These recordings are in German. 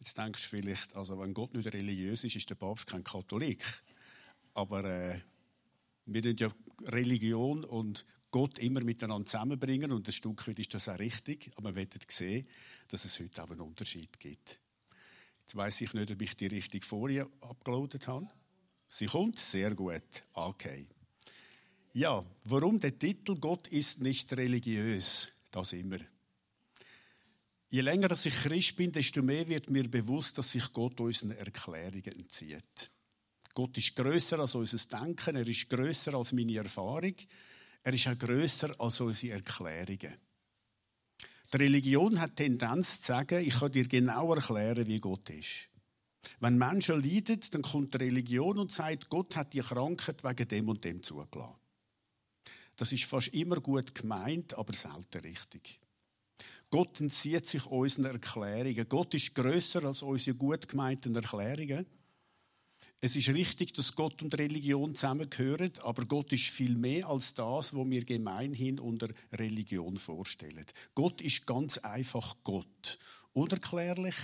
Jetzt denkst du vielleicht, also wenn Gott nicht religiös ist, ist der Papst kein Katholik. Aber äh, wir tun ja Religion und Gott immer miteinander zusammenbringen und ein Stück weit ist das auch richtig. Aber wir werden sehen, dass es heute auch einen Unterschied gibt. Jetzt weiß ich nicht, ob ich die richtige Folie abgeloadet habe. Sie kommt sehr gut. Okay. Ja, warum der Titel Gott ist nicht religiös? Das immer. Je länger dass ich Christ bin, desto mehr wird mir bewusst, dass sich Gott unseren Erklärungen entzieht. Gott ist größer als unser Denken, er ist größer als meine Erfahrung, er ist auch größer als unsere Erklärungen. Die Religion hat die Tendenz zu sagen, ich kann dir genau erklären, wie Gott ist. Wenn Menschen leiden, dann kommt die Religion und sagt, Gott hat die Krankheit wegen dem und dem zugelassen. Das ist fast immer gut gemeint, aber selten richtig. Gott entzieht sich unseren Erklärungen. Gott ist größer als unsere gut gemeinten Erklärungen. Es ist richtig, dass Gott und Religion zusammengehören, aber Gott ist viel mehr als das, was wir gemeinhin unter Religion vorstellen. Gott ist ganz einfach Gott. Unerklärlich,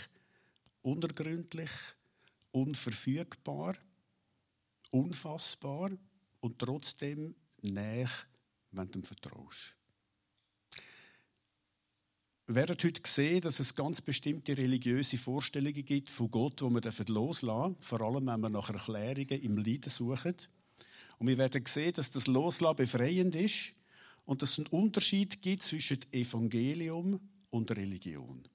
unergründlich, unverfügbar, unfassbar und trotzdem näher, wenn du ihm vertraust. Wir werden heute sehen, dass es ganz bestimmte religiöse Vorstellungen gibt von Gott, die wir loslassen dürfen, vor allem wenn wir nach Erklärungen im Leiden suchen. Und wir werden sehen, dass das Loslassen befreiend ist und dass es einen Unterschied gibt zwischen Evangelium und Religion.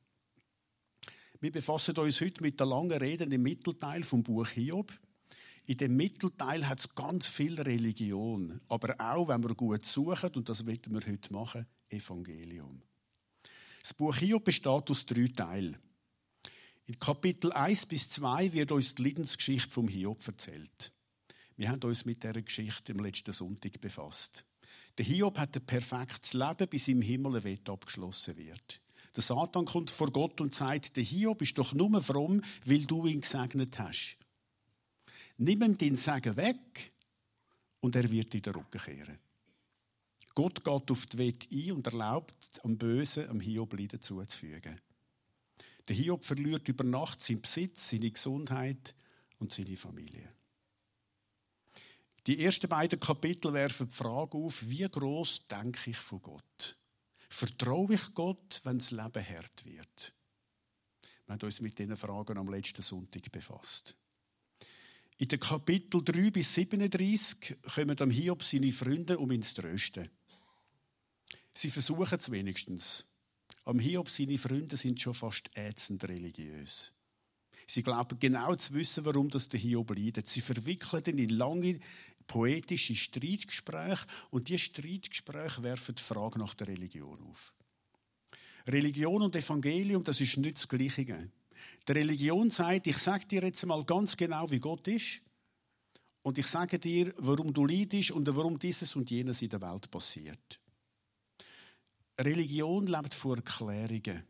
Wir befassen uns heute mit der langen Rede im Mittelteil vom Buch Hiob. In dem Mittelteil hat es ganz viel Religion, aber auch, wenn wir gut suchen, und das werden wir heute machen, Evangelium. Das Buch Hiob besteht aus drei Teilen. In Kapitel 1 bis 2 wird uns die Leidensgeschichte vom Hiob erzählt. Wir haben uns mit dieser Geschichte im letzten Sonntag befasst. Der Hiob hat ein perfektes Leben, bis im Himmel ein Wett abgeschlossen wird. Der Satan kommt vor Gott und sagt, der Hiob ist doch nur fromm, weil du ihn gesegnet hast. Nimm ihm den Segen weg und er wird in den Rücken kehren. Gott geht auf die Wette ein und erlaubt am Bösen, am Hiob Leiden zuzufügen. Der Hiob verliert über Nacht seinen Besitz, seine Gesundheit und seine Familie. Die ersten beiden Kapitel werfen die Frage auf, wie groß denke ich von Gott? Vertraue ich Gott, wenn das Leben hart wird? Wir haben uns mit diesen Fragen am letzten Sonntag befasst. In den Kapitel 3 bis 37 kommen am Hiob seine Freunde, um ihn zu trösten. Sie versuchen es wenigstens. Am Hiob seine Freunde sind schon fast ätzend religiös. Sie glauben genau zu wissen, warum das der Hiob leidet. Sie verwickeln ihn in lange poetische Streitgespräche und diese Streitgespräche werfen die Frage nach der Religion auf. Religion und Evangelium, das ist nicht das Gleiche. Die Religion sagt, ich sage dir jetzt mal ganz genau, wie Gott ist. Und ich sage dir, warum du leidest und warum dieses und jenes in der Welt passiert. Religion lebt vor Erklärungen.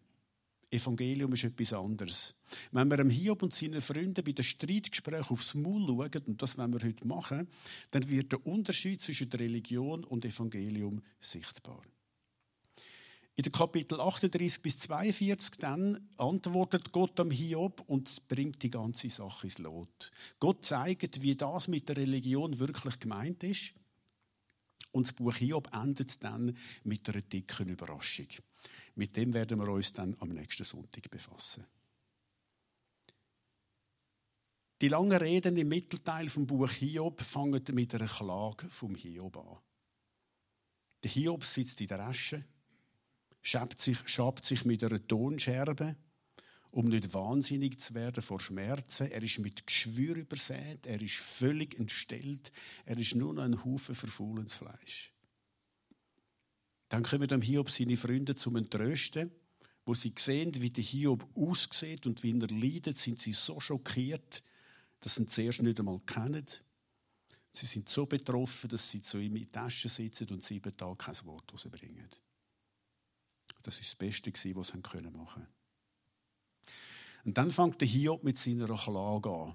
Evangelium ist etwas anderes. Wenn wir Hiob und seinen Freunden bei den Streitgesprächen aufs Maul schauen, und das wollen wir heute machen, dann wird der Unterschied zwischen der Religion und Evangelium sichtbar. In den Kapitel 38 bis 42 dann antwortet Gott am Hiob und bringt die ganze Sache ins Lot. Gott zeigt, wie das mit der Religion wirklich gemeint ist und das Buch Hiob endet dann mit einer dicken Überraschung. Mit dem werden wir uns dann am nächsten Sonntag befassen. Die langen Reden im Mittelteil vom Buch Hiob fangen mit einer Klage vom Hiob an. Der Hiob sitzt in der Asche, schabt sich, schabt sich mit einer Tonscherbe um nicht wahnsinnig zu werden vor Schmerzen. Er ist mit Geschwür übersät, er ist völlig entstellt, er ist nur noch ein Haufen verfaulendes Fleisch. Dann kommen dem Hiob seine Freunde zum Entrösten, wo sie sehen, wie der Hiob aussieht und wie er leidet, sind sie so schockiert, dass sie ihn zuerst nicht einmal kennen. Sie sind so betroffen, dass sie zu ihm in die Tasche sitzen und sieben Tage kein Wort rausbringen. Das ist das Beste, was sie machen können. Und dann fängt der Hiob mit seiner Klage an.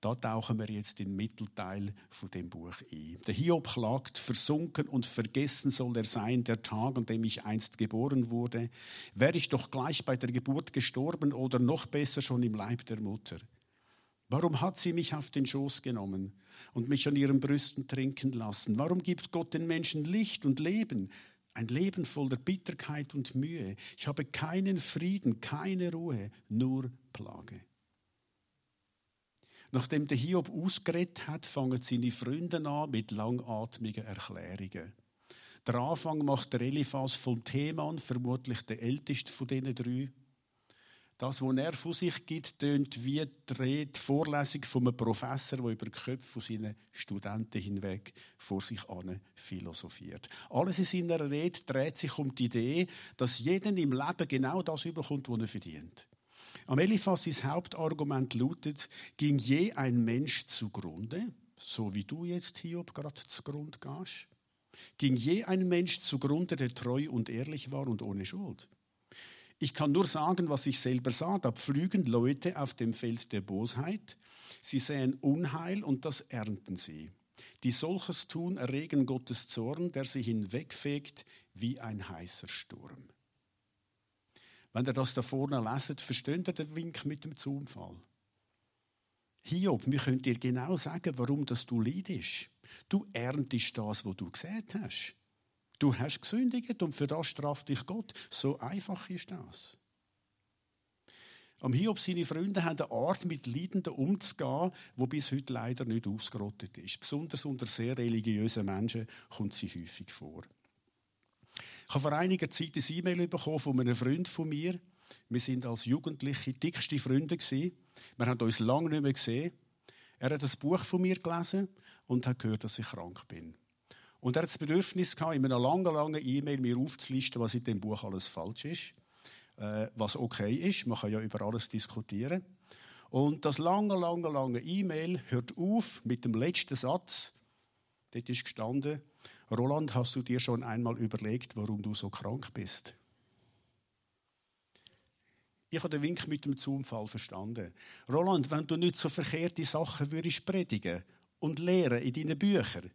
Da tauchen wir jetzt in den Mittelteil von dem Buch ein. Der Hiob klagt, versunken und vergessen soll er sein, der Tag, an dem ich einst geboren wurde. Wäre ich doch gleich bei der Geburt gestorben oder noch besser schon im Leib der Mutter. Warum hat sie mich auf den Schoß genommen und mich an ihren Brüsten trinken lassen? Warum gibt Gott den Menschen Licht und Leben? Ein Leben voller Bitterkeit und Mühe. Ich habe keinen Frieden, keine Ruhe, nur Plage. Nachdem der Hiob ausgeredet hat, fangen seine Freunde an mit langatmigen Erklärungen. Der Anfang macht der Eliphas von Theman, vermutlich der älteste von diesen drei. Das, was er von sich gibt, tönt wie die Vorlesung von einem Professor, der über die Köpfe von seinen Studenten hinweg vor sich an philosophiert. Alles in seiner Rede dreht sich um die Idee, dass jeder im Leben genau das überkommt, was er verdient. Am Eliphas Hauptargument lautet, ging je ein Mensch zugrunde, so wie du jetzt, Hiob, gerade zugrunde gehst? Ging je ein Mensch zugrunde, der treu und ehrlich war und ohne Schuld? Ich kann nur sagen, was ich selber sah. Da pflügen Leute auf dem Feld der Bosheit. Sie säen Unheil und das ernten sie. Die solches tun, erregen Gottes Zorn, der sie hinwegfegt wie ein heißer Sturm. Wenn ihr das da vorne leset, versteht ihr den Wink mit dem Zufall. Hiob, wir können dir genau sagen, warum das du leidest. Du erntest das, was du gesehen hast. Du hast gesündigt und für das straft dich Gott. So einfach ist das. Am Hiob seine Freunde haben eine Art, mit Leidenden umzugehen, die bis heute leider nicht ausgerottet ist. Besonders unter sehr religiösen Menschen kommt sie häufig vor. Ich habe vor einiger Zeit ein E-Mail bekommen von einem Freund von mir. Wir sind als Jugendliche dickste Freunde gewesen. Wir haben uns lange nicht mehr gesehen. Er hat das Buch von mir gelesen und hat gehört, dass ich krank bin. Und er hat das Bedürfnis gehabt, in einer langen, langen E-Mail mir aufzulisten, was in dem Buch alles falsch ist, äh, was okay ist. Man kann ja über alles diskutieren. Und das lange, lange, lange E-Mail hört auf mit dem letzten Satz. Dort ist gestanden, Roland, hast du dir schon einmal überlegt, warum du so krank bist? Ich habe den Wink mit dem Zufall verstanden. Roland, wenn du nicht so verkehrte Sachen würdest predigen und lehren in deinen Büchern,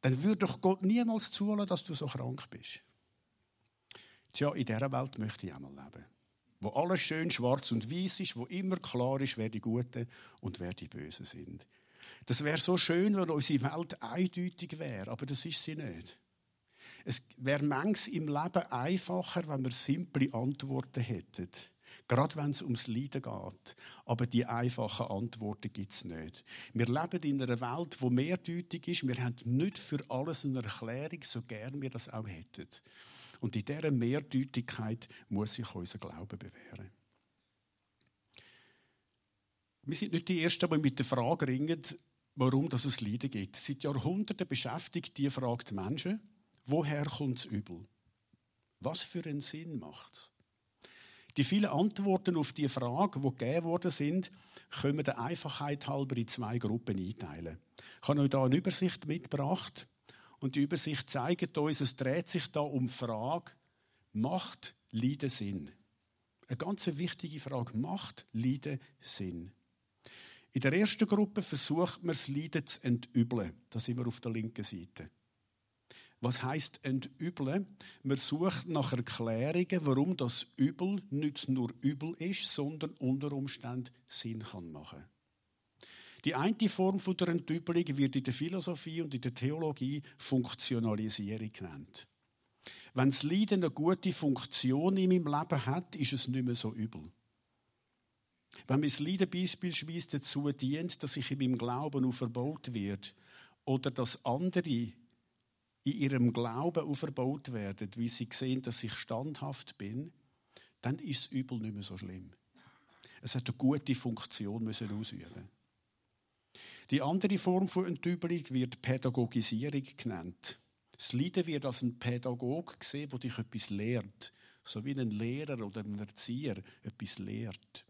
dann würde doch Gott niemals zulassen, dass du so krank bist. Tja, in dieser Welt möchte ich einmal leben. Wo alles schön schwarz und weiß ist, wo immer klar ist, wer die Guten und wer die Bösen sind. Das wäre so schön, wenn unsere Welt eindeutig wäre, aber das ist sie nicht. Es wäre manches im Leben einfacher, wenn wir simple Antworten hätten. Gerade wenn es ums Leiden geht. Aber die einfachen Antworten gibt es nicht. Wir leben in einer Welt, die mehrdeutig ist. Wir haben nicht für alles eine Erklärung, so gern wir das auch hätten. Und in dieser Mehrdeutigkeit muss sich unser Glaube bewähren. Wir sind nicht die Ersten, die mit der Frage ringen, warum es Leiden gibt. Seit Jahrhunderten beschäftigt die Frage die Menschen, woher kommt das Übel? Was für einen Sinn macht es? Die vielen Antworten auf die Frage, die gegeben worden sind, können wir der Einfachheit halber in zwei Gruppen einteilen. Ich habe euch hier eine Übersicht mitgebracht. Und die Übersicht zeigt uns, es dreht sich da um die Frage, macht Leiden Sinn? Eine ganz wichtige Frage. Macht Leiden Sinn? In der ersten Gruppe versucht man, das Leiden zu entübeln. Da sind wir auf der linken Seite. Was heißt entübeln? Man sucht nach Erklärungen, warum das Übel nicht nur übel ist, sondern unter Umständen Sinn kann machen. Die eine Form von der Entübelung wird in der Philosophie und in der Theologie Funktionalisierung genannt. Wenn das Leiden eine gute Funktion in meinem Leben hat, ist es nicht mehr so übel. Wenn mein Leiden beispielsweise dazu dient, dass ich in meinem Glauben auferbaut wird oder dass andere in ihrem Glauben auferbaut werden, wie sie sehen, dass ich standhaft bin, dann ist das Übel nicht mehr so schlimm. Es hat eine gute Funktion müssen ausüben. Die andere Form von Enttäubelung wird Pädagogisierung genannt. Das Leiden wird als ein Pädagog gesehen, der dich etwas lehrt, so wie ein Lehrer oder ein Erzieher etwas lehrt.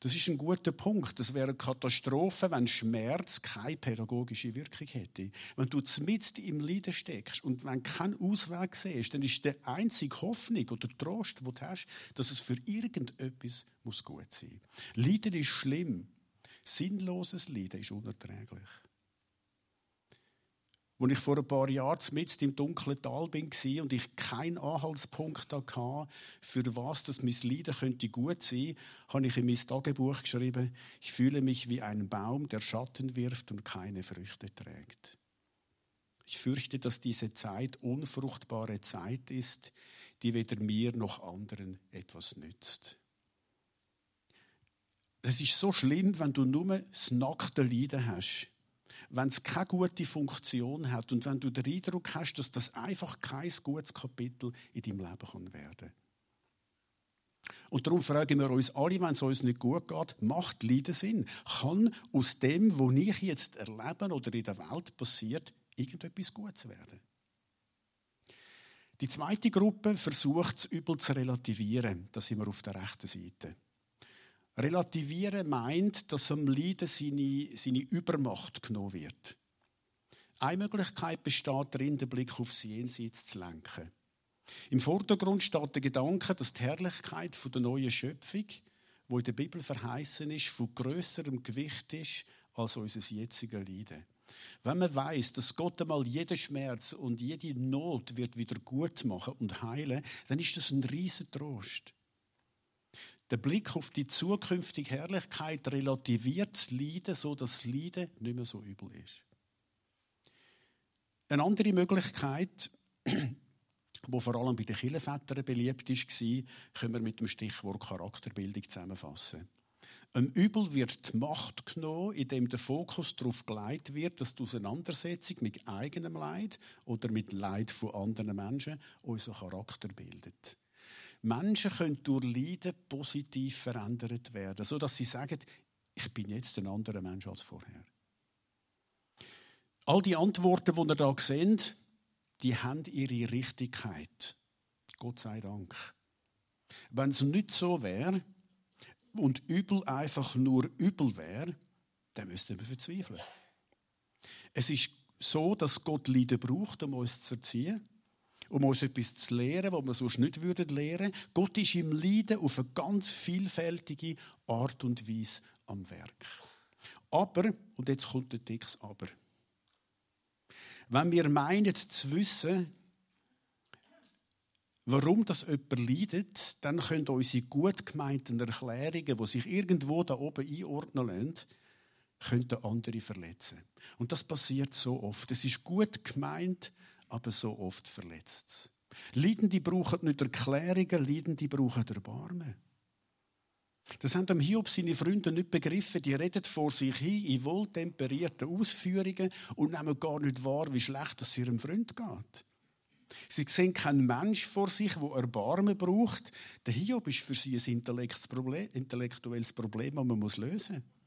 Das ist ein guter Punkt. Das wäre eine Katastrophe, wenn Schmerz keine pädagogische Wirkung hätte. Wenn du mitten im Leiden steckst und wenn kein Ausweg siehst, dann ist die einzige Hoffnung oder Trost, den du hast, dass es für irgendetwas muss gut sein muss. Leiden ist schlimm. Sinnloses Leiden ist unerträglich. Als ich vor ein paar Jahren mit im dunklen Tal bin und ich keinen Anhaltspunkt hatte, für was das mein Leiden könnte gut sein, habe ich in mein Tagebuch geschrieben, ich fühle mich wie ein Baum, der Schatten wirft und keine Früchte trägt. Ich fürchte, dass diese Zeit unfruchtbare Zeit ist, die weder mir noch anderen etwas nützt. Es ist so schlimm, wenn du nur das nackte Leiden hast wenn es keine gute Funktion hat und wenn du den Eindruck hast, dass das einfach kein gutes Kapitel in deinem Leben kann werden und darum fragen wir uns alle, wenn es uns nicht gut geht, macht Leiden Sinn? Kann aus dem, was ich jetzt erlebe oder in der Welt passiert, irgendetwas Gutes werden? Die zweite Gruppe versucht es übel zu relativieren. Da sind wir auf der rechten Seite. Relativieren meint, dass am Leiden seine, seine Übermacht genommen wird. Eine Möglichkeit besteht darin, den Blick aufs Jenseits zu lenken. Im Vordergrund steht der Gedanke, dass die Herrlichkeit der neuen Schöpfung, wo in der Bibel verheißen ist, von größerem Gewicht ist als unser jetziges Leiden. Wenn man weiß, dass Gott einmal jeden Schmerz und jede Not wird wieder gut machen und heilen, dann ist das ein riesen Trost. Der Blick auf die zukünftige Herrlichkeit relativiert das Leiden, so dass das Leiden nicht mehr so übel ist. Eine andere Möglichkeit, wo vor allem bei den Kirchenvätern beliebt war, können wir mit dem Stichwort Charakterbildung zusammenfassen. Ein Übel wird die Macht genommen, indem der Fokus darauf geleitet wird, dass die Auseinandersetzung mit eigenem Leid oder mit Leid von anderen Menschen unseren Charakter bildet. Menschen können durch Leiden positiv verändert werden, so dass sie sagen, ich bin jetzt ein anderer Mensch als vorher. All die Antworten, die ihr da seht, die haben ihre Richtigkeit. Gott sei Dank. Wenn es nicht so wäre und übel einfach nur übel wäre, dann müssten wir verzweifeln. Es ist so, dass Gott Leiden braucht, um uns zu erziehen um uns etwas zu lehren, was wir sonst nicht würden Gott ist im Leiden auf eine ganz vielfältige Art und Weise am Werk. Aber, und jetzt kommt der dickes Aber. Wenn wir meinen zu wissen, warum das jemand leidet, dann können unsere gut gemeinten Erklärungen, die sich irgendwo da oben einordnen lassen, könnten andere verletzen. Und das passiert so oft. Es ist gut gemeint, aber so oft verletzt. Leidende brauchen nicht Erklärungen, Leidende brauchen Erbarmen. Das haben Hiob seine Freunde nicht begriffen. Die reden vor sich hin in wohltemperierten Ausführungen und nehmen gar nicht wahr, wie schlecht es ihrem Freund geht. Sie sehen keinen Mensch vor sich, der Erbarmen braucht. Der Hiob ist für sie ein intellektuelles Problem, das man lösen muss.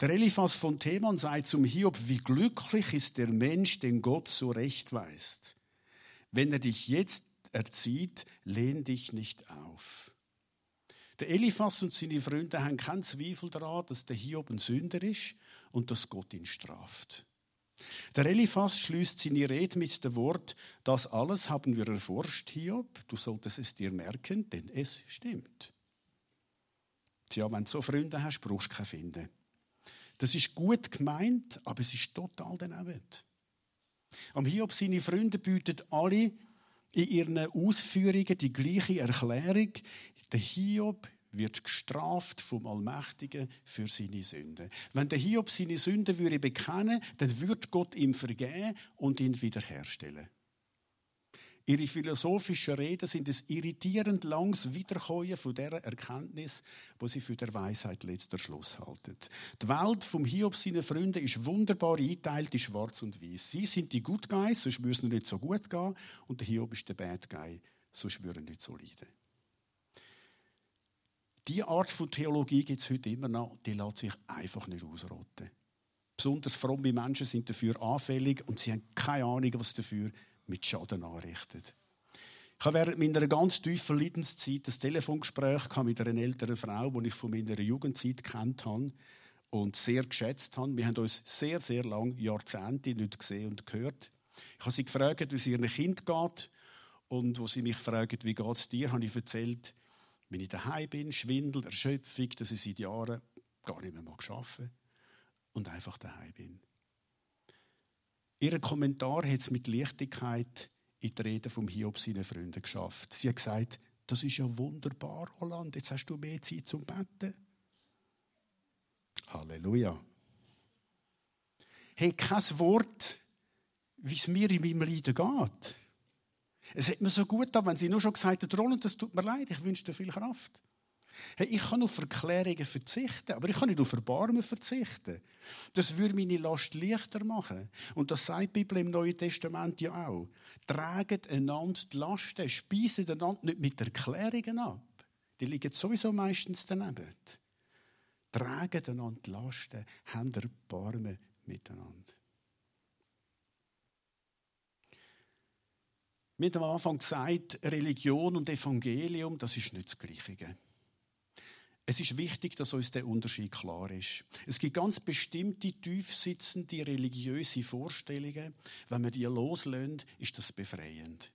Der Eliphas von Theman sagt zum Hiob, wie glücklich ist der Mensch, den Gott so recht weist. Wenn er dich jetzt erzieht, lehn dich nicht auf. Der Eliphas und seine Freunde haben keinen Zweifel daran, dass der Hiob ein Sünder ist und dass Gott ihn straft. Der Eliphas schließt seine Rede mit dem Wort, das alles haben wir erforscht, Hiob, du solltest es dir merken, denn es stimmt. Tja, wenn du so Freunde hast, brauchst du keine finden. Das ist gut gemeint, aber es ist total daneben. Am Hiob seine Freunde bieten alle in ihren Ausführungen die gleiche Erklärung. Der Hiob wird gestraft vom Allmächtigen für seine Sünden. Wenn der Hiob seine Sünden würde bekennen, dann wird Gott ihm vergeben und ihn wiederherstellen. Ihre philosophischen Reden sind ein irritierend langes Wiederkäuen von der Erkenntnis, wo sie für der Weisheit letzter Schluss halten. Die Welt vom Hiob seinen Freunden ist wunderbar eingeteilt in Schwarz und Weiß. Sie sind die Good Guys, sonst würde es nicht so gut gehen, und der Hiob ist der Bad Guy, sonst würde er nicht so leiden. Diese Art von Theologie gibt es heute immer noch, die lässt sich einfach nicht ausrotten. Besonders fromme Menschen sind dafür anfällig und sie haben keine Ahnung, was dafür mit Schaden anrichtet. Ich habe während meiner ganz tiefen Leidenszeit ein Telefongespräch mit einer älteren Frau, die ich von meiner Jugendzeit kennt habe und sehr geschätzt habe. Wir haben uns sehr, sehr lange, Jahrzehnte nicht gesehen und gehört. Ich habe sie gefragt, wie es ihrem Kind geht. Und wo sie mich fragt, wie geht es dir, habe ich erzählt, wenn ich daheim bin, Schwindel, Erschöpfung, dass ich seit Jahren gar nicht mehr arbeiten und einfach daheim bin. Ihren Kommentar hat es mit Leichtigkeit in die Rede vom Hiob seinen Freunden geschafft. Sie hat gesagt, das ist ja wunderbar, Roland, jetzt hast du mehr Zeit zum Betten. Halleluja. Hey, kein Wort, wie es mir in meinem Leiden geht. Es hat mir so gut an, wenn sie nur schon gesagt hat, Roland, das tut mir leid, ich wünsche dir viel Kraft. Hey, ich kann auf Verklärungen verzichten, aber ich kann nicht auf Erbarmen verzichten. Das würde meine Last leichter machen. Und das sagt die Bibel im Neuen Testament ja auch. Traget einander die Lasten, speisen einander nicht mit Erklärungen ab. Die liegen sowieso meistens daneben. Traget einander die Lasten, habt Erbarmen miteinander. Wir haben am Anfang gesagt, Religion und Evangelium, das ist nicht das Gleiche. Es ist wichtig, dass uns der Unterschied klar ist. Es gibt ganz bestimmte tiefsitzende religiöse Vorstellungen. Wenn wir die loslösen, ist das befreiend.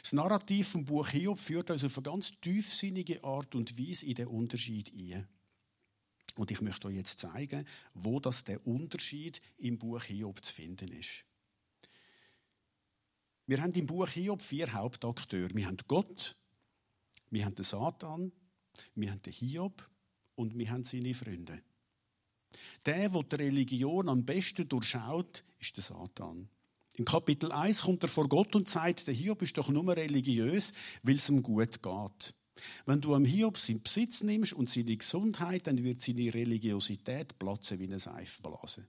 Das Narrativ vom Buch Hiob führt uns auf eine ganz tiefsinnige Art und Weise in den Unterschied ein. Und ich möchte euch jetzt zeigen, wo das der Unterschied im Buch Hiob zu finden ist. Wir haben im Buch Hiob vier Hauptakteure. Wir haben Gott, wir haben den Satan, wir haben den Hiob und wir haben seine Freunde. Der, der die Religion am besten durchschaut, ist der Satan. Im Kapitel 1 kommt er vor Gott und sagt, der Hiob ist doch nur religiös, weil es ihm gut geht. Wenn du am Hiob seinen Besitz nimmst und seine Gesundheit, dann wird seine Religiosität platzen wie eine Seifenblase.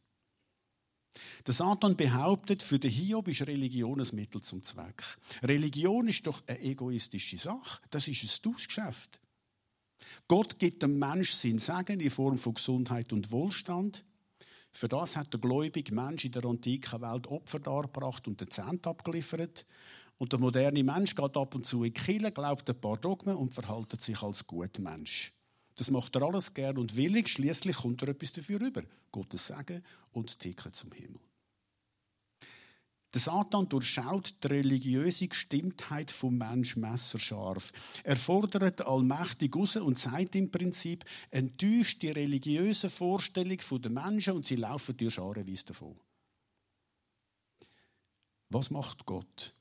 Der Satan behauptet, für den Hiob ist Religion ein Mittel zum Zweck. Religion ist doch eine egoistische Sache. Das ist ein Tauschgeschäft. Gott gibt dem Mensch sein Segen in Form von Gesundheit und Wohlstand. Für das hat der gläubige Mensch in der antiken Welt Opfer dargebracht und den Zehnt abgeliefert. Und der moderne Mensch geht ab und zu in die glaubt ein paar Dogmen und verhält sich als guter Mensch. Das macht er alles gern und willig. Schließlich kommt er etwas dafür über. Gottes Segen und Ticket zum Himmel. Der Satan durchschaut die religiöse Gestimmtheit vom Mensch messerscharf. Er fordert allmächtig raus und sagt im Prinzip, enttäuscht die religiöse Vorstellung der Menschen und sie laufen dir scharenweise davon. Was macht Gott?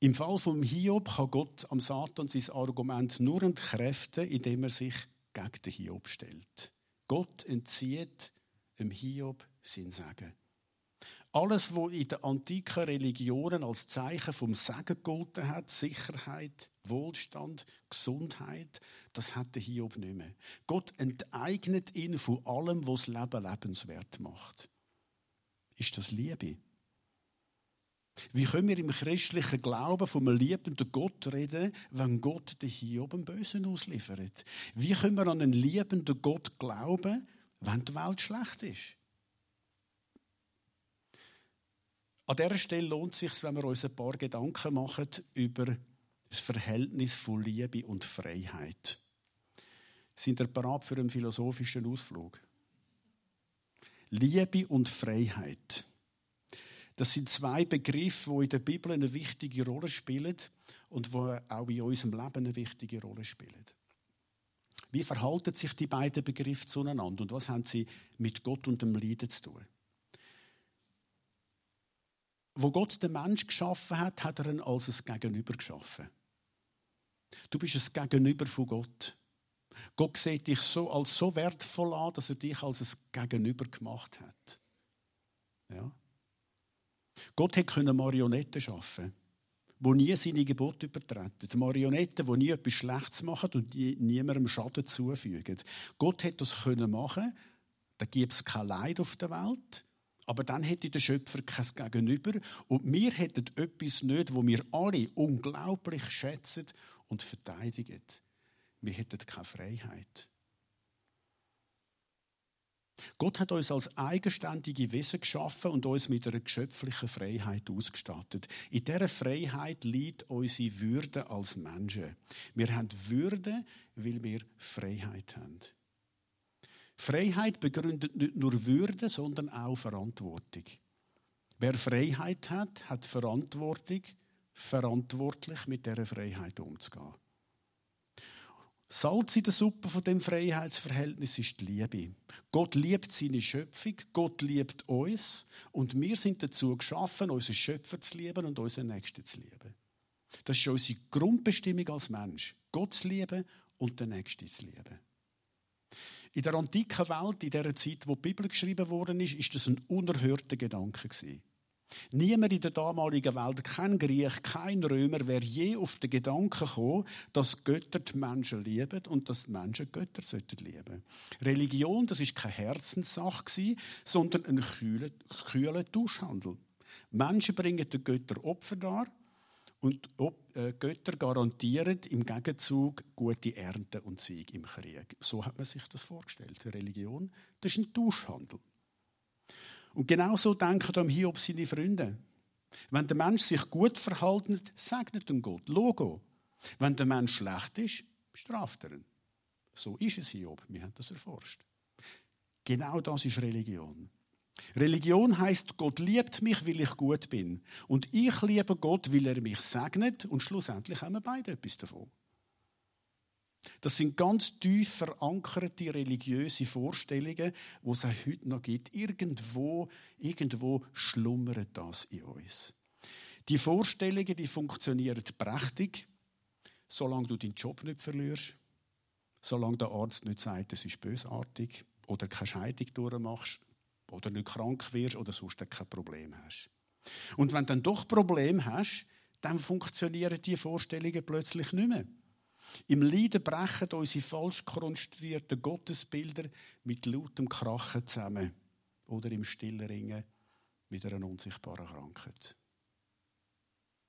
Im Fall vom Hiob kann Gott am Satan sein Argument nur entkräften, indem er sich gegen den Hiob stellt. Gott entzieht dem Hiob sein Segen. Alles, was in den antiken Religionen als Zeichen vom Segen gegolten hat, Sicherheit, Wohlstand, Gesundheit, das hat der Hiob nicht mehr. Gott enteignet ihn von allem, was das Leben lebenswert macht. Ist das Liebe? Wie können wir im christlichen Glauben vom liebenden Gott reden, wenn Gott den Hiob im Bösen ausliefert? Wie können wir an einen liebenden Gott glauben, wenn die Welt schlecht ist? An dieser Stelle lohnt es sich, wenn wir uns ein paar Gedanken machen über das Verhältnis von Liebe und Freiheit. Sind ihr bereit für einen philosophischen Ausflug? Liebe und Freiheit. Das sind zwei Begriffe, die in der Bibel eine wichtige Rolle spielen und die auch in unserem Leben eine wichtige Rolle spielen. Wie verhalten sich die beiden Begriffe zueinander und was haben sie mit Gott und dem Leiden zu tun? Wo Gott den Mensch geschaffen hat, hat er ihn als ein Gegenüber geschaffen. Du bist ein Gegenüber von Gott. Gott sieht dich so als so wertvoll an, dass er dich als ein Gegenüber gemacht hat. Ja? Gott hätte Marionetten schaffen die nie seine Gebote übertreten. Marionetten, die nie etwas Schlechtes machen und die niemandem Schaden zufügen. Gott hätte das machen können, da gibt es kein Leid auf der Welt. Aber dann hätte der Schöpfer kein Gegenüber und wir hätten etwas nicht, wo wir alle unglaublich schätzen und verteidigen. Wir hätten keine Freiheit. Gott hat uns als eigenständige Wesen geschaffen und uns mit einer geschöpflichen Freiheit ausgestattet. In dieser Freiheit liegt unsere Würde als Menschen. Wir haben Würde, weil wir Freiheit haben. Freiheit begründet nicht nur Würde, sondern auch Verantwortung. Wer Freiheit hat, hat Verantwortung, verantwortlich mit dieser Freiheit umzugehen. Salz in der Suppe von dem Freiheitsverhältnis ist die Liebe. Gott liebt seine Schöpfung, Gott liebt uns und wir sind dazu geschaffen, unseren Schöpfer zu lieben und unseren Nächsten zu lieben. Das ist unsere Grundbestimmung als Mensch, Gott zu lieben und den Nächsten zu lieben. In der antiken Welt, in der Zeit, wo die Bibel geschrieben worden ist, ist das ein unerhörter Gedanke gewesen. Niemand in der damaligen Welt, kein Griech, kein Römer, wäre je auf den Gedanken gekommen, dass Götter die Menschen lieben und dass die Menschen Götter sollten lieben. Religion, das ist keine Herzenssache sondern ein kühler, kühler Tauschhandel. Menschen bringen den Göttern Opfer dar und äh, Götter garantieren im Gegenzug gute Ernte und Sieg im Krieg. So hat man sich das vorgestellt. Religion, das ist ein Tauschhandel. Und genau so denken am Hiob seine Freunde. Wenn der Mensch sich gut verhält, segnet ihn Gott. Logo. Wenn der Mensch schlecht ist, straft er ihn. So ist es Hiob. Wir haben das erforscht. Genau das ist Religion. Religion heißt, Gott liebt mich, weil ich gut bin. Und ich liebe Gott, weil er mich segnet. Und schlussendlich haben wir beide etwas davon. Das sind ganz tief verankerte religiöse Vorstellungen, die es auch heute noch gibt. Irgendwo, irgendwo schlummert das in uns. Die Vorstellungen, die funktionieren prächtig, solange du deinen Job nicht verlierst, solange der Arzt nicht sagt, es ist bösartig oder keine Scheidung durchmachst oder nicht krank wirst oder sonst kein Problem hast. Und wenn du dann doch Problem hast, dann funktionieren die Vorstellungen plötzlich nicht mehr. Im Leiden brechen unsere falsch konstruierten Gottesbilder mit lautem Krachen zusammen oder im stillen Ringen mit einer unsichtbaren Krankheit.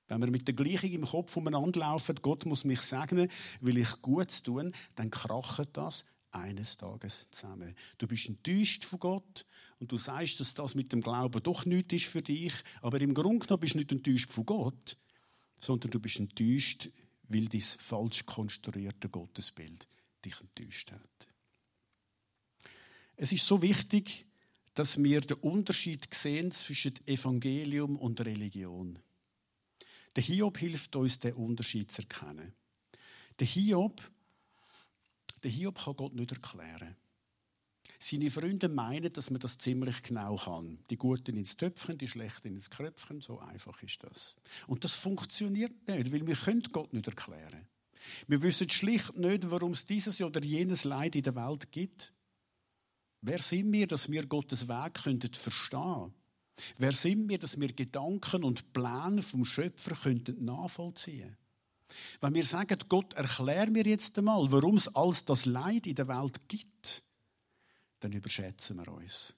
Wenn wir mit der Gleichung im Kopf umeinander laufen, Gott muss mich segnen, will ich Gutes tun, dann kracht das eines Tages zusammen. Du bist enttäuscht von Gott und du sagst, dass das mit dem Glauben doch nichts ist für dich, aber im Grunde genommen bist du nicht enttäuscht von Gott, sondern du bist enttäuscht, weil dein falsch konstruierte Gottesbild dich enttäuscht hat. Es ist so wichtig, dass wir den Unterschied sehen zwischen Evangelium und Religion. Der Hiob hilft uns, den Unterschied zu erkennen. Der Hiob, der Hiob kann Gott nicht erklären. Seine Freunde meinen, dass man das ziemlich genau kann. Die Guten ins Töpfchen, die Schlechten ins Kröpfchen, so einfach ist das. Und das funktioniert nicht, weil wir können Gott nicht erklären. Wir wissen schlicht nicht, warum es dieses oder jenes Leid in der Welt gibt. Wer sind wir, dass wir Gottes Weg könnten verstehen? Wer sind wir, dass wir Gedanken und Pläne vom Schöpfer könnten nachvollziehen? Wenn wir sagen, Gott, erklär mir jetzt einmal, warum es alles das Leid in der Welt gibt, dann überschätzen wir uns.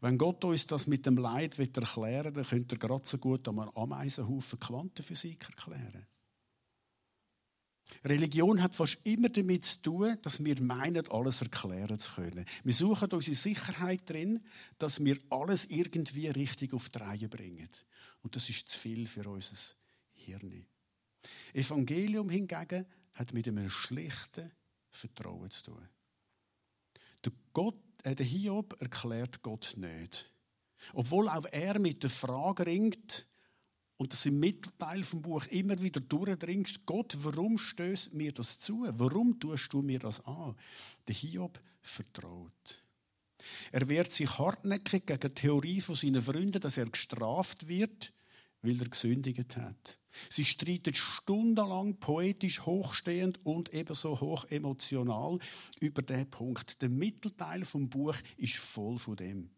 Wenn Gott uns das mit dem Leid erklären will, dann könnte er gerade so gut einem Ameisenhaufen Quantenphysik erklären. Religion hat fast immer damit zu tun, dass wir meinen, alles erklären zu können. Wir suchen unsere Sicherheit drin, dass wir alles irgendwie richtig auf die Reihe bringen. Und das ist zu viel für unser Hirn. Evangelium hingegen hat mit einem schlichten Vertrauen zu tun. Der, Gott, äh, der Hiob erklärt Gott nicht. Obwohl auch er mit der Frage ringt, und das im Mittelteil vom Buch immer wieder durchdringt, Gott, warum stößt mir das zu? Warum tust du mir das an? Der Hiob vertraut. Er wehrt sich hartnäckig gegen die Theorie von seinen Freunden, dass er gestraft wird, weil er gesündigt hat. Sie streiten stundenlang poetisch hochstehend und ebenso hoch emotional über den Punkt. Der Mittelteil vom Buch ist voll von dem.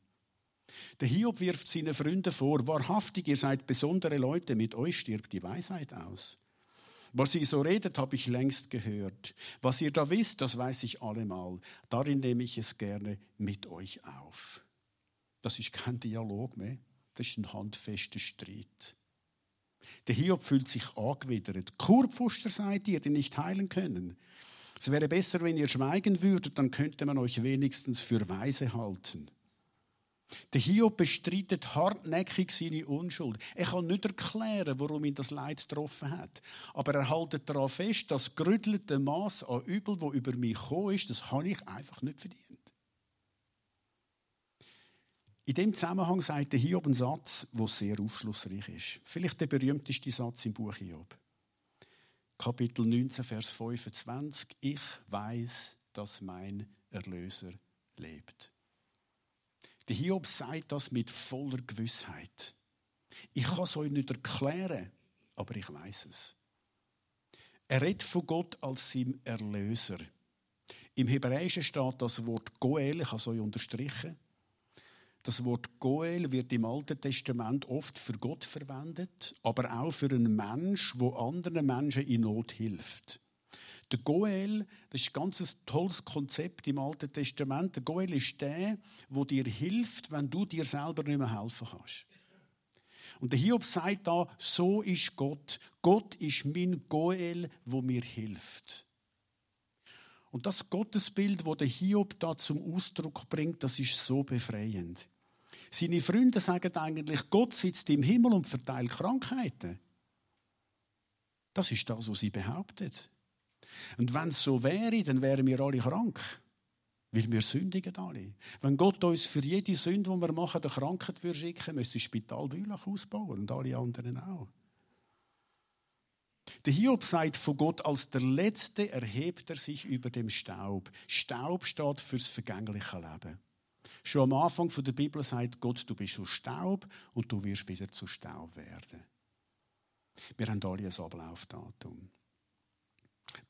Der Hiob wirft seinen Freunden vor, wahrhaftig, ihr seid besondere Leute, mit euch stirbt die Weisheit aus. Was ihr so redet, habe ich längst gehört. Was ihr da wisst, das weiß ich allemal. Darin nehme ich es gerne mit euch auf. Das ist kein Dialog mehr, das ist ein handfester Streit. Der Hiob fühlt sich angewidert. Kurpfuster seid ihr, die nicht heilen können. Es wäre besser, wenn ihr schweigen würdet, dann könnte man euch wenigstens für weise halten. Der Hiob bestreitet hartnäckig seine Unschuld. Er kann nicht erklären, warum ihn das Leid getroffen hat. Aber er hält daran fest, das gerüttelte Maß an Übel, das über mich gekommen ist, das habe ich einfach nicht verdient. In dem Zusammenhang sagt der Hiob einen Satz, der sehr aufschlussreich ist. Vielleicht der berühmteste Satz im Buch Hiob. Kapitel 19, Vers 25. Ich weiß, dass mein Erlöser lebt. Der Hiob sagt das mit voller Gewissheit. Ich kann es euch nicht erklären, aber ich weiß es. Er redet von Gott als seinem Erlöser. Im Hebräischen steht das Wort Goel, ich habe es euch unterstrichen. Das Wort Goel wird im Alten Testament oft für Gott verwendet, aber auch für einen Mensch, wo anderen Menschen in Not hilft. Der Goel, das ist ein ganz tolles Konzept im Alten Testament. Der Goel ist der, wo dir hilft, wenn du dir selber nicht mehr helfen kannst. Und der Hiob sagt da, so ist Gott. Gott ist mein Goel, wo mir hilft. Und das Gottesbild, wo der Hiob da zum Ausdruck bringt, das ist so befreiend. Seine Freunde sagen eigentlich, Gott sitzt im Himmel und verteilt Krankheiten. Das ist das, was sie behauptet. Und wenn es so wäre, dann wären wir alle krank. Weil wir sündigen alle. Wenn Gott uns für jede Sünde, die wir machen, eine Krankheit würde schicken, müsste das Spital Bülach ausbauen und alle anderen auch. Der Hiob sagt von Gott, als der Letzte erhebt er sich über dem Staub. Staub steht fürs vergängliche Leben. Schon am Anfang der Bibel sagt Gott, du bist aus Staub und du wirst wieder zu Staub werden. Wir haben alle ein Ablaufdatum.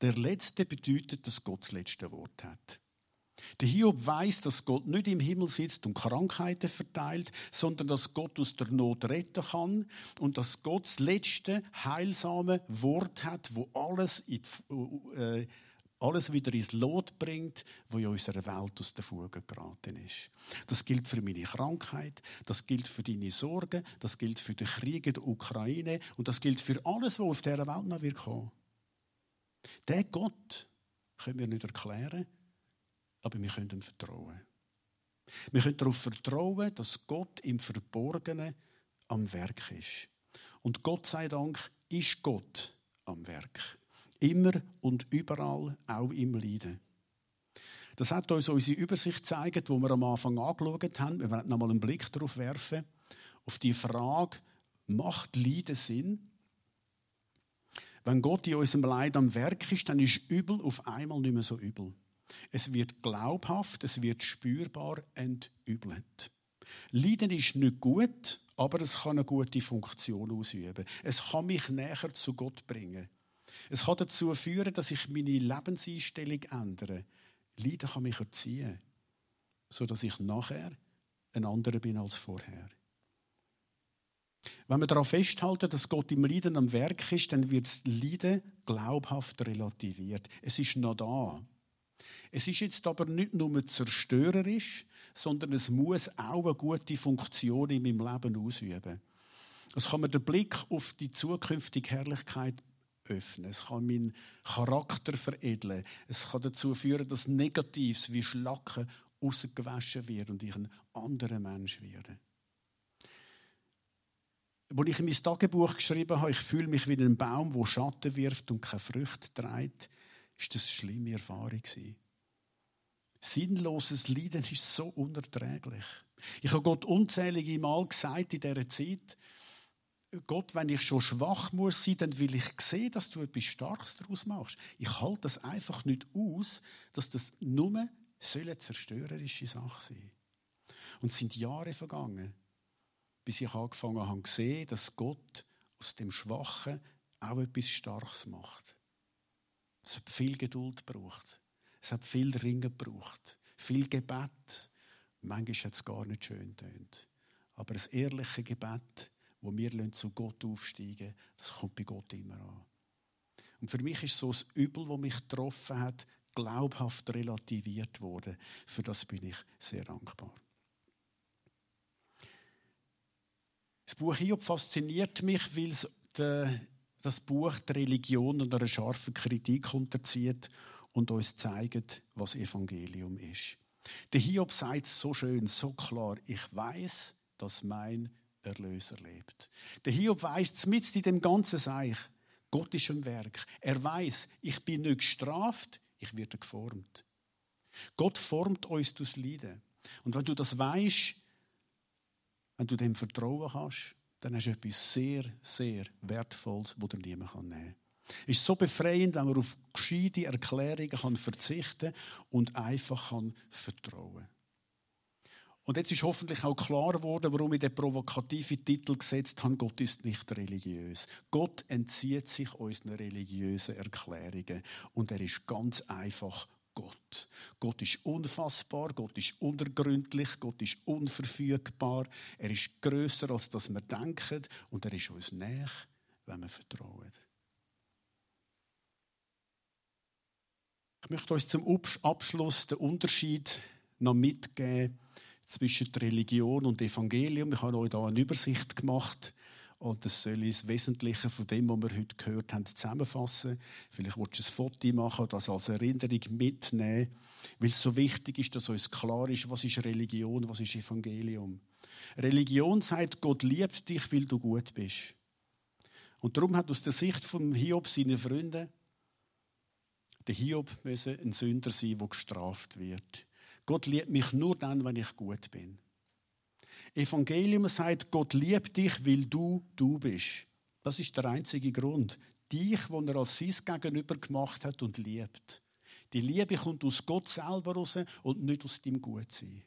Der Letzte bedeutet, dass Gott das letzte Wort hat. Der Hiob weiß, dass Gott nicht im Himmel sitzt und Krankheiten verteilt, sondern dass Gott aus der Not retten kann und dass Gott das letzte heilsame Wort hat, wo alles, die, äh, alles wieder ins Lot bringt, wo in unserer Welt aus der Fuge geraten ist. Das gilt für meine Krankheit, das gilt für deine Sorgen, das gilt für den Krieg in der Ukraine und das gilt für alles, was auf dieser Welt noch wird kommen. Der Gott können wir nicht erklären, aber wir können ihm vertrauen. Wir können darauf vertrauen, dass Gott im Verborgenen am Werk ist. Und Gott sei Dank ist Gott am Werk. Immer und überall, auch im Leiden. Das hat uns unsere Übersicht gezeigt, wo wir am Anfang angeschaut haben. Wir werden nochmal einen Blick darauf werfen, auf die Frage, macht Leiden Sinn? Wenn Gott in unserem Leid am Werk ist, dann ist übel auf einmal nicht mehr so übel. Es wird glaubhaft, es wird spürbar entübelt. Leiden ist nicht gut, aber es kann eine gute Funktion ausüben. Es kann mich näher zu Gott bringen. Es kann dazu führen, dass ich meine Lebenseinstellung ändere. Leiden kann mich erziehen, sodass ich nachher ein anderer bin als vorher. Wenn wir darauf festhalten, dass Gott im Leiden am Werk ist, dann wird das Leiden glaubhaft relativiert. Es ist noch da. Es ist jetzt aber nicht nur zerstörerisch, sondern es muss auch eine gute Funktion in meinem Leben ausüben. Es kann mir den Blick auf die zukünftige Herrlichkeit öffnen. Es kann meinen Charakter veredeln. Es kann dazu führen, dass Negatives wie Schlacken ausgewaschen wird und ich ein anderer Mensch werde. Als ich in mein Tagebuch geschrieben habe, ich fühle mich wie ein Baum, der Schatten wirft und keine Früchte trägt, ist das eine schlimme Erfahrung Sinnloses Leiden ist so unerträglich. Ich habe Gott unzählige Mal gesagt in dieser Zeit, Gott, wenn ich schon schwach muss sein, dann will ich sehen, dass du etwas Starkes daraus machst. Ich halte das einfach nicht aus, dass das nur eine zerstörerische Sache sein Und es sind Jahre vergangen, bis ich angefangen habe zu sehen, dass Gott aus dem Schwachen auch etwas Starkes macht. Es hat viel Geduld gebraucht. Es hat viel Ringen gebraucht. Viel Gebet. Manchmal hat es gar nicht schön tönt. Aber das ehrliche Gebet, wo wir zu Gott aufsteigen, das kommt bei Gott immer an. Und für mich ist so das Übel, das mich getroffen hat, glaubhaft relativiert worden. Für das bin ich sehr dankbar. Das Buch Hiob fasziniert mich, weil es das Buch die Religion unter einer scharfen Kritik unterzieht und uns zeigt, was Evangelium ist. Der Hiob sagt so schön, so klar, ich weiß, dass mein Erlöser lebt. Der Hiob weiß mit in dem ganzen Seich, Gott ist im Werk. Er weiß, ich bin nicht gestraft, ich werde geformt. Gott formt uns durchs Leiden. Und wenn du das weißt, wenn du dem vertrauen kannst, dann hast du etwas sehr, sehr Wertvolles, das dir niemand nehmen kann. Es ist so befreiend, wenn man auf gescheite Erklärungen kann verzichten und einfach kann vertrauen Und jetzt ist hoffentlich auch klar geworden, warum ich den provokativen Titel gesetzt habe, Gott ist nicht religiös. Gott entzieht sich unseren religiösen Erklärungen und er ist ganz einfach Gott. Gott ist unfassbar, Gott ist unergründlich, Gott ist unverfügbar. Er ist größer als das wir denken und er ist uns näher, wenn wir vertrauen. Ich möchte euch zum Abschluss den Unterschied noch mitgeben zwischen Religion und Evangelium. Ich habe euch da eine Übersicht gemacht und das soll ich das Wesentliche von dem, was wir heute gehört haben, zusammenfassen. Vielleicht willst du ein Foto machen und das als Erinnerung mitnehmen, weil es so wichtig ist, dass uns klar ist, was ist Religion, was ist Evangelium. Religion sagt, Gott liebt dich, weil du gut bist. Und darum hat aus der Sicht von Hiob seine Freunde der Hiob müsse ein Sünder sein, der gestraft wird. Gott liebt mich nur dann, wenn ich gut bin. Evangelium sagt, Gott liebt dich, weil du du bist. Das ist der einzige Grund. Dich, den er als sein Gegenüber gemacht hat und liebt. Die Liebe kommt aus Gott selber raus und nicht aus deinem Gutsein.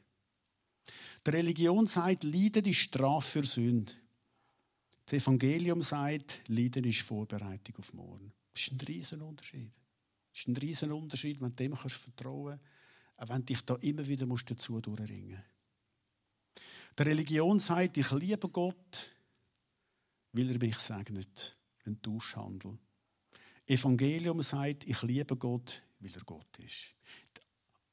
Die Religion sagt, Leiden ist Strafe für Sünde. Das Evangelium sagt, Leiden ist Vorbereitung auf morgen. Das ist ein riesen Unterschied. Das ist ein riesen Unterschied, wenn du dem vertrauen kannst, auch wenn du dich da immer wieder musst dazu durchringen musst. Die Religion sagt, ich liebe Gott, weil er mich segnet, ein Tauschhandel. Evangelium sagt, ich liebe Gott, weil er Gott ist.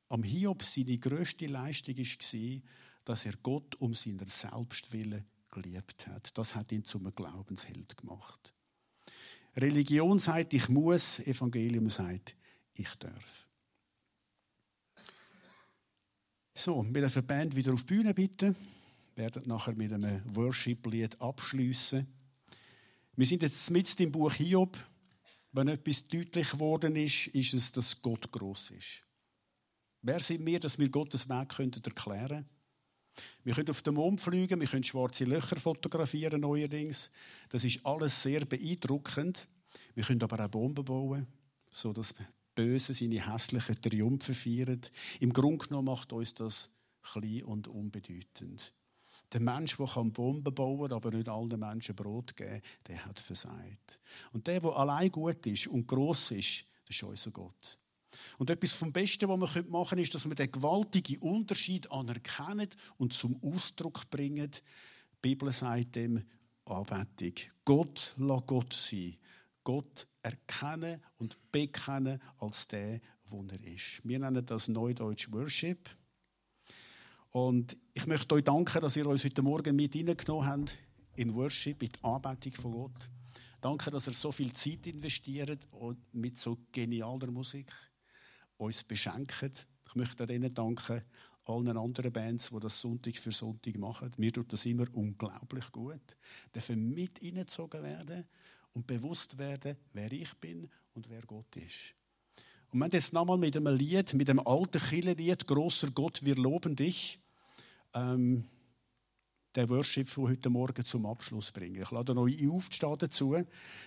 Am Hiob seine grösste Leistung war, dass er Gott um seiner Selbstwille geliebt hat. Das hat ihn zum Glaubensheld gemacht. Religion sagt, ich muss, Evangelium sagt, ich darf. So, wir dürfen die Band wieder auf die Bühne bitten. Wir werden nachher mit einem Worship-Lied abschließen. Wir sind jetzt mit im Buch Hiob. Wenn etwas deutlich geworden ist, ist es, dass Gott groß ist. Wer sind wir, dass wir Gottes Weg erklären könnten? Wir können auf den Mond fliegen, wir können schwarze Löcher fotografieren neuerdings. Das ist alles sehr beeindruckend. Wir können aber auch Bomben bauen, so dass Böse seine hässlichen Triumphe feiert. Im Grunde genommen macht uns das klein und unbedeutend. Der Mensch, der Bomben bauen kann, aber nicht allen Menschen Brot geben, der hat versagt. Und der, der allein gut ist und gross ist, das ist unser Gott. Und etwas vom Besten, was wir machen können, ist, dass wir den gewaltigen Unterschied anerkennen und zum Ausdruck bringen. Die Bibel sagt dem Anbetung. Gott, lass Gott sein. Gott erkennen und bekennen als der, wo er ist. Wir nennen das Neudeutsch Worship. Und ich möchte euch danken, dass ihr uns heute Morgen mit hineingenommen habt in Worship, in die Anbetung von Gott. Danke, dass ihr so viel Zeit investiert und mit so genialer Musik uns beschenkt. Ich möchte Ihnen danken, allen anderen Bands, die das Sonntag für Sonntag machen. Mir tut das immer unglaublich gut. Dürfen mit hineingezogen werden und bewusst werden, wer ich bin und wer Gott ist. Und wenn jetzt nochmal mit einem Lied, mit dem alten Killerlied, Großer Gott, wir loben dich, ähm, der Worship von heute Morgen zum Abschluss bringen. Ich lade euch aufzustehen dazu.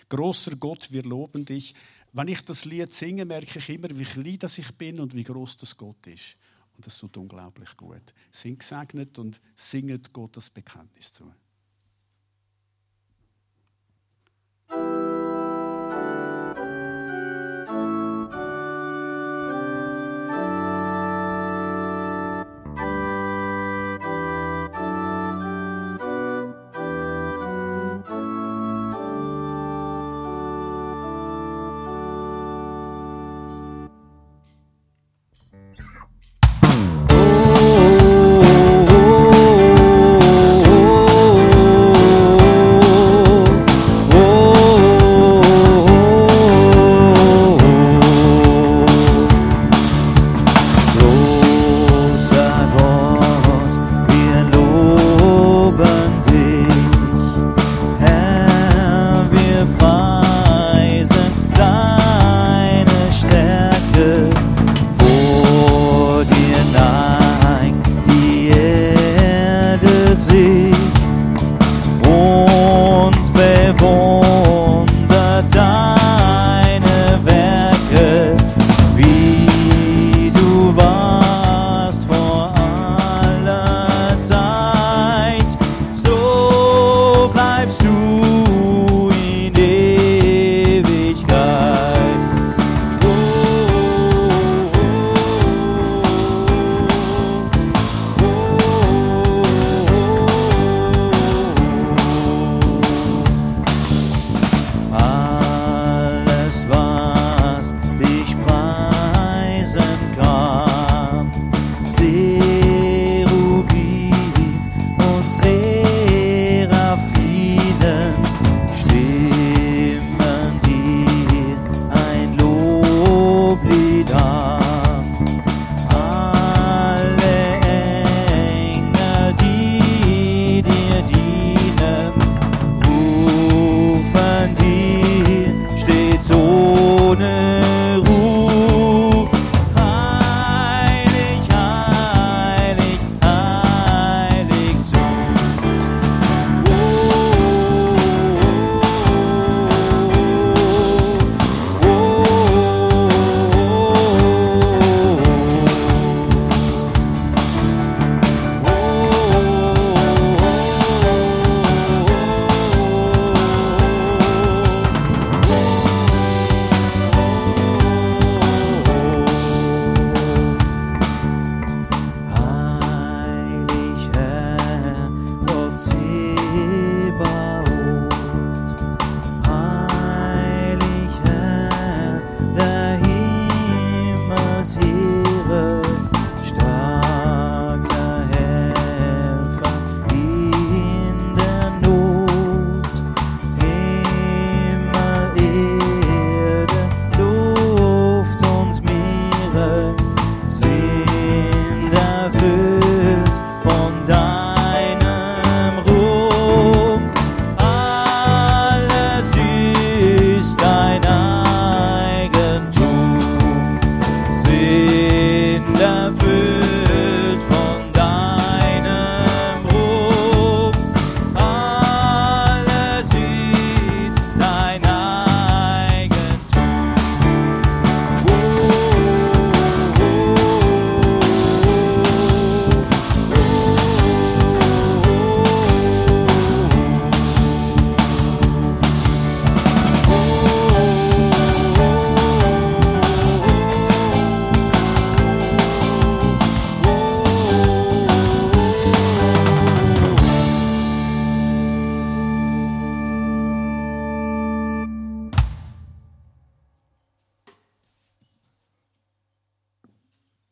Großer Gott, wir loben dich. Wenn ich das Lied singe, merke ich immer, wie klein das ich bin und wie groß das Gott ist. Und das tut unglaublich gut. Sind gesegnet und singet Gott das Bekenntnis zu.